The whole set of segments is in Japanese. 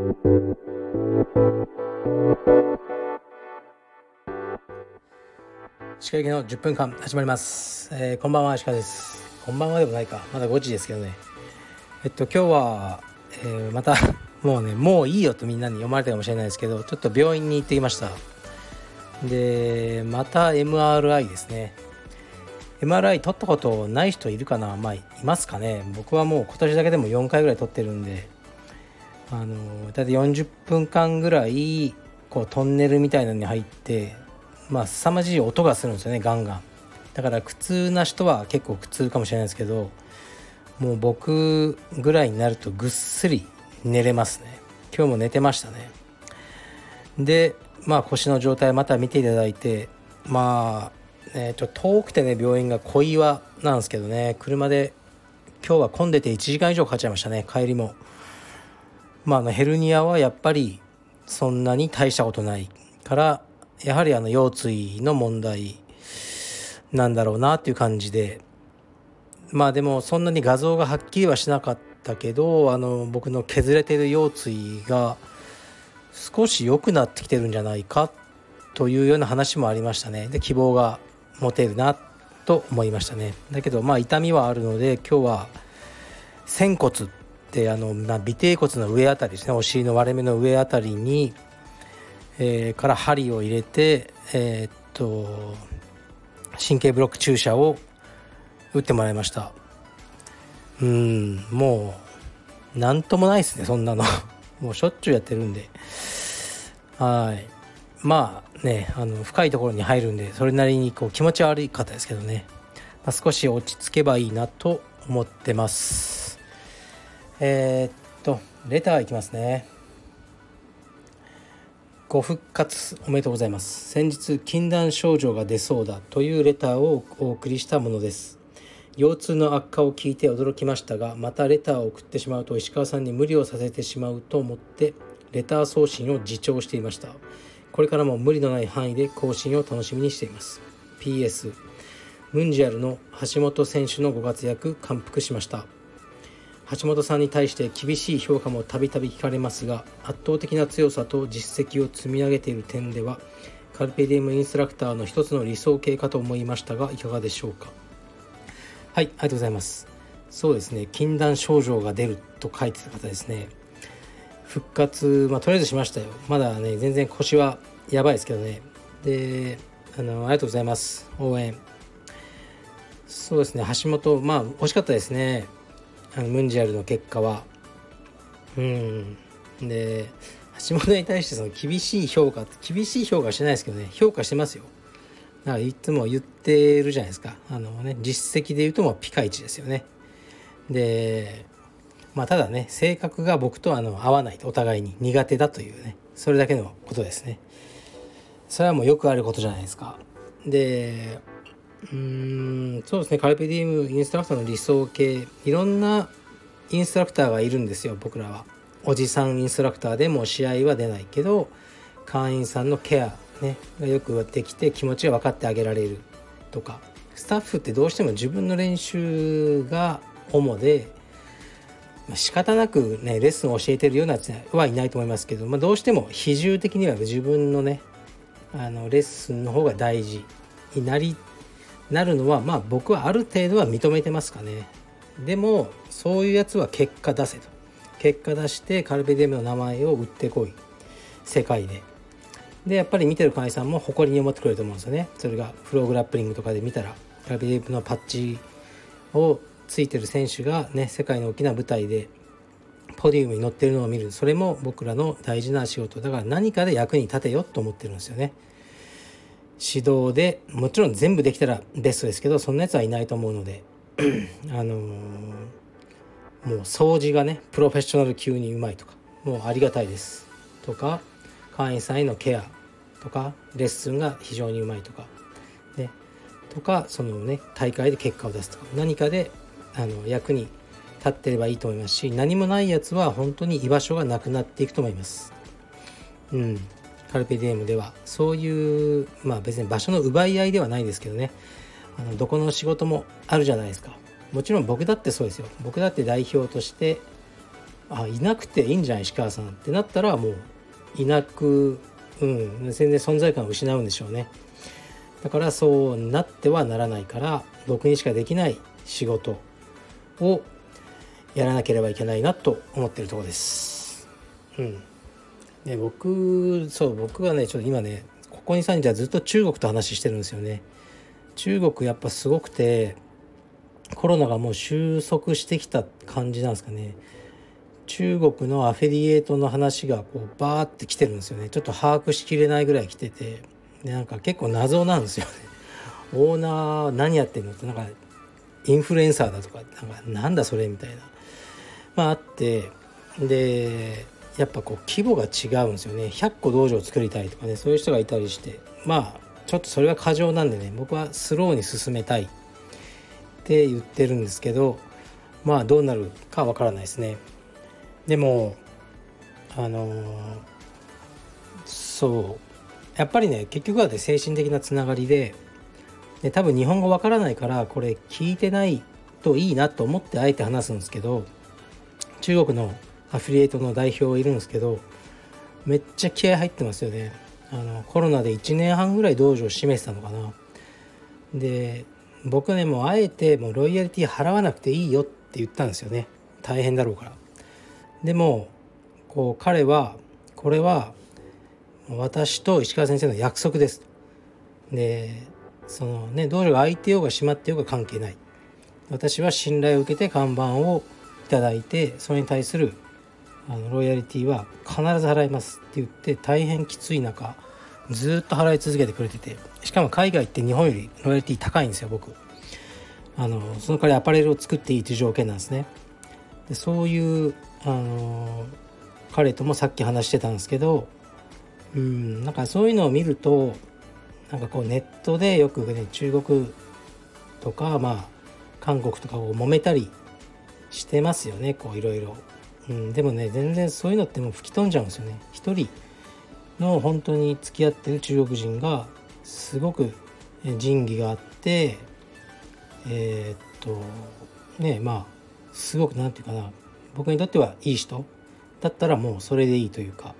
歯科行の10分間始まります、えー、こんばんは歯科です。こんばんはでもないか。まだ5時ですけどね。えっと今日は、えー、また もうねもういいよとみんなに読まれたかもしれないですけどちょっと病院に行ってきました。でまた MRI ですね。MRI 取ったことない人いるかな？まあいますかね。僕はもう今年だけでも4回ぐらい取ってるんで。あのだいたい40分間ぐらいこうトンネルみたいなのに入ってまあ凄まじい音がするんですよねガンガン。だから苦痛な人は結構苦痛かもしれないですけどもう僕ぐらいになるとぐっすり寝れますね。今日も寝てましたね。でまあ腰の状態また見ていただいてまあ、ね、ちょっと遠くてね病院が小岩なんですけどね車で今日は混んでて1時間以上かかっちゃいましたね帰りも。まああのヘルニアはやっぱりそんなに大したことないからやはりあの腰椎の問題なんだろうなっていう感じでまあでもそんなに画像がはっきりはしなかったけどあの僕の削れてる腰椎が少し良くなってきてるんじゃないかというような話もありましたね。で希望が持てるなと思いましたね。だけどまあ痛みはあるので今日は仙骨ってあの、まあ、尾てい骨の上あたりですねお尻の割れ目の上あたりにえー、から針を入れて、えー、っと神経ブロック注射を打ってもらいました。うんもう何ともないですねそんなの。もうしょっちゅうやってるんで。はい。まあねあの深いところに入るんでそれなりにこう気持ち悪い方ですけどね、まあ、少し落ち着けばいいなと思ってます。えー、っとレターいきますね。ご復活おめでとうございます。先日禁断症状が出そうだというレターをお送りしたものです。腰痛の悪化を聞いて驚きましたがまたレターを送ってしまうと石川さんに無理をさせてしまうと思ってレター送信を自重していました。これからも無理のない範囲で更新を楽しみにしています。PS ムンジャルの橋本選手のご活躍感服しました。橋本さんに対して厳しい評価もたびたび聞かれますが圧倒的な強さと実績を積み上げている点ではカルペディウムインストラクターの一つの理想形かと思いましたがいかがでしょうか？はいありがとうございます。そうですね禁断症状が出ると書いてた方ですね。復活まあとりあえずしましたよ。まだね全然腰はやばいですけどね。であのありがとうございます。応援。そうですね橋本まあ惜しかったですね。あのムンジャルの結果は。うん。で橋本に対してその厳しい評価厳しい評価してないですけどね。評価してますよ。だからいつも言ってるじゃないですか。あのね実績で言うともうピカイチですよね。でまあただね性格が僕とあの合わないお互いに苦手だというね。それだけのことですね。それはもうよくあることじゃないですか。でうんそうですね。カルペディウムインストラクターの理想形いろんなインストラクターがいるんですよ僕らは。おじさんインストラクターでも試合は出ないけど会員さんのケア、ね、がよくできて気持ちが分かってあげられるとかスタッフってどうしても自分の練習が主で仕方なくねレッスンを教えてるようなやつはいないと思いますけど、まあ、どうしても比重的には自分のねあのレッスンの方が大事になりなるのはまあ僕はある程度は認めてますかね。でもそういうやつは結果出せと。結果出してカルベディウムの名前を売ってこい。世界で。でやっぱり見てる会員さんも誇りに思ってくれると思うんですよね。それがフローグラップリングとかで見たら。カルベディウムのパッチをついてる選手がね世界の大きな舞台でポディウムに乗ってるのを見る。それも僕らの大事な仕事だから何かで役に立てよと思ってるんですよね。指導でもちろん全部できたらベストですけどそんなやつはいないと思うので あのー、もう掃除がねプロフェッショナル級にうまいとかもうありがたいです。とか会員さんへのケアとかレッスンが非常にうまいとかね。とかそのね大会で結果を出すとか何かであの役に立ってればいいと思いますし何もないやつは本当に居場所がなくなっていくと思います。うんカルペディエムではそういうまあ別に場所の奪い合いではないですけどね。あのどこの仕事もあるじゃないですか。もちろん僕だってそうですよ。僕だって代表としてあいなくていいんじゃない石川さんってなったらもういなく、うん、全然存在感を失うんでしょうね。だからそうなってはならないから僕にしかできない仕事をやらなければいけないなと思ってるとこです。うん。で僕そう僕はねちょっと今ねここに3日はずっと中国と話してるんですよね。中国やっぱすごくてコロナがもう収束してきた感じなんですかね。中国のアフィリエイトの話がこうバーって来てるんですよね。ちょっと把握しきれないぐらい来てて。でなんか結構謎なんですよね。オーナー何やってんのってなんかインフルエンサーだとかなんかなんだそれみたいな。まああって。でやっぱこう規模が違うんですよね。100個道場を作りたいとかねそういう人がいたりして。まあちょっとそれは過剰なんでね僕はスローに進めたい。って言ってるんですけどまあどうなるかわからないですね。でもあの、そう。やっぱりね結局はね精神的なつながりでで多分日本語わからないからこれ聞いてないといいなと思ってあえて話すんですけど中国のアフィリエイトの代表いるんですけどめっちゃ気合入ってますよね。あのコロナで1年半ぐらい道場を閉めてたのかな。で僕ねもうあえてもうロイヤリティ払わなくていいよって言ったんですよね。大変だろうから。でもこう彼はこれは私と石川先生の約束ですでそのね道場が開いてようが閉まってようが関係ない。私は信頼を受けて看板をいいてそれに対するあのロイヤリティは必ず払いますって言って大変きつい中ずっと払い続けてくれててしかも海外って日本よりロイヤリティ高いんですよ僕。あのその代わりアパレルを作っていいという条件なんですね。でそういうあの彼ともさっき話してたんですけどうんなんかそういうのを見るとなんかこうネットでよくね中国とかまあ韓国とかを揉めたりしてますよねこういろいろ、うん、でもね全然そういうのってもう吹き飛んじゃうんですよね。一人の本当に付き合ってる中国人がすごく仁義があってえー、っとねまあすごく何て言うかな。僕にとってはいい人だったらもうそれでいいというか、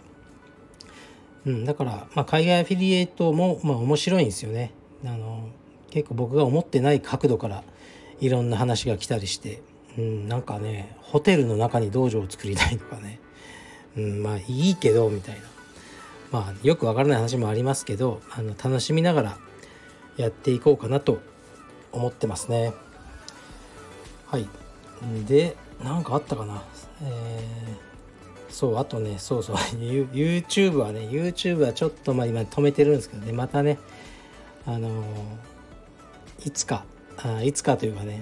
うん、だから、まあ、海外アフィリエイトも、まあ、面白いんですよね。あの結構僕が思ってない角度からいろんな話が来たりして、うん、なんかねホテルの中に道場を作りたいとかね、うん、まあいいけどみたいな。まあよくわからない話もありますけどあの楽しみながらやっていこうかなと思ってますね。はい。で何かあったかな。えー、そうあとねそうそう YouTube はね YouTube はちょっとまあ今止めてるんですけどね。またねあのー、いつかあいつかというかね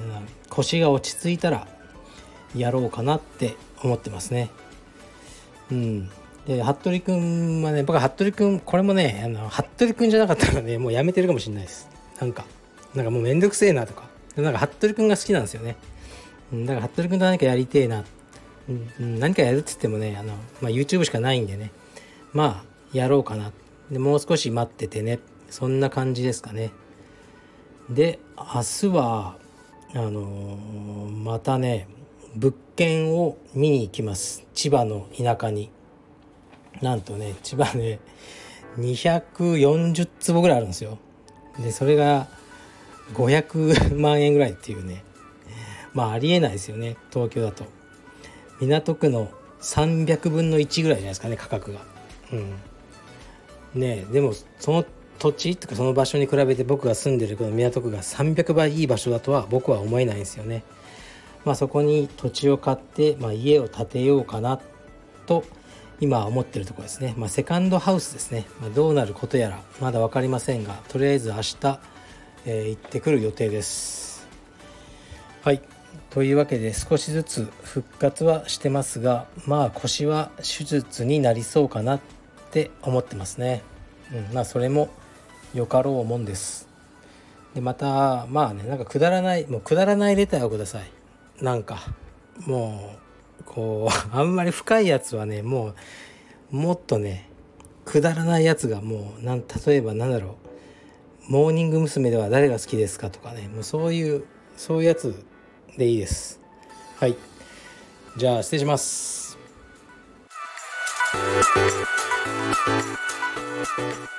腰が落ち着いたらやろうかなって思ってますね。うん。で服部君はね僕は服部君これもねあの服部君じゃなかったらねもうやめてるかもしれないです。なんかなんかもうめんどくせえなとか。なんか服部君が好きなんですよね。だから服部君と何かやりてえな、うん、何かやるっつってもねあの、まあ、YouTube しかないんでね。まあやろうかな。でもう少し待っててね。そんな感じですかね。で明日はあのー、またね物件を見に行きます。千葉の田舎に。なんとね千葉ね240坪ぐらいあるんですよ。でそれが500万円ぐらいっていうね。まあありえないですよね東京だと。港区の300分の1ぐらいじゃないですかね価格が。うん。ねでもその土地？とかその場所に比べて僕が住んでるこの港区が300倍いい場所だとは僕は思えないんですよね。まあそこに土地を買って、まあ、家を建てようかなと今思ってるところですね。まあセカンドハウスですね、まあ、どうなることやらまだ分かりませんがとりあえず明日、えー、行ってくる予定です。はい。というわけで少しずつ復活はしてますがまあ腰は手術になりそうかなって思ってますね。うん、まあそれもよかろうもんです。でまたまあねなんかくだらないもうくだらないレターをください。なんかもうこう あんまり深いやつはねもうもっとねくだらないやつがもうなん例えばなんだろうモーニング娘。では誰が好きですかとかねもうそういうそういうやつでいいですはいじゃあ失礼します you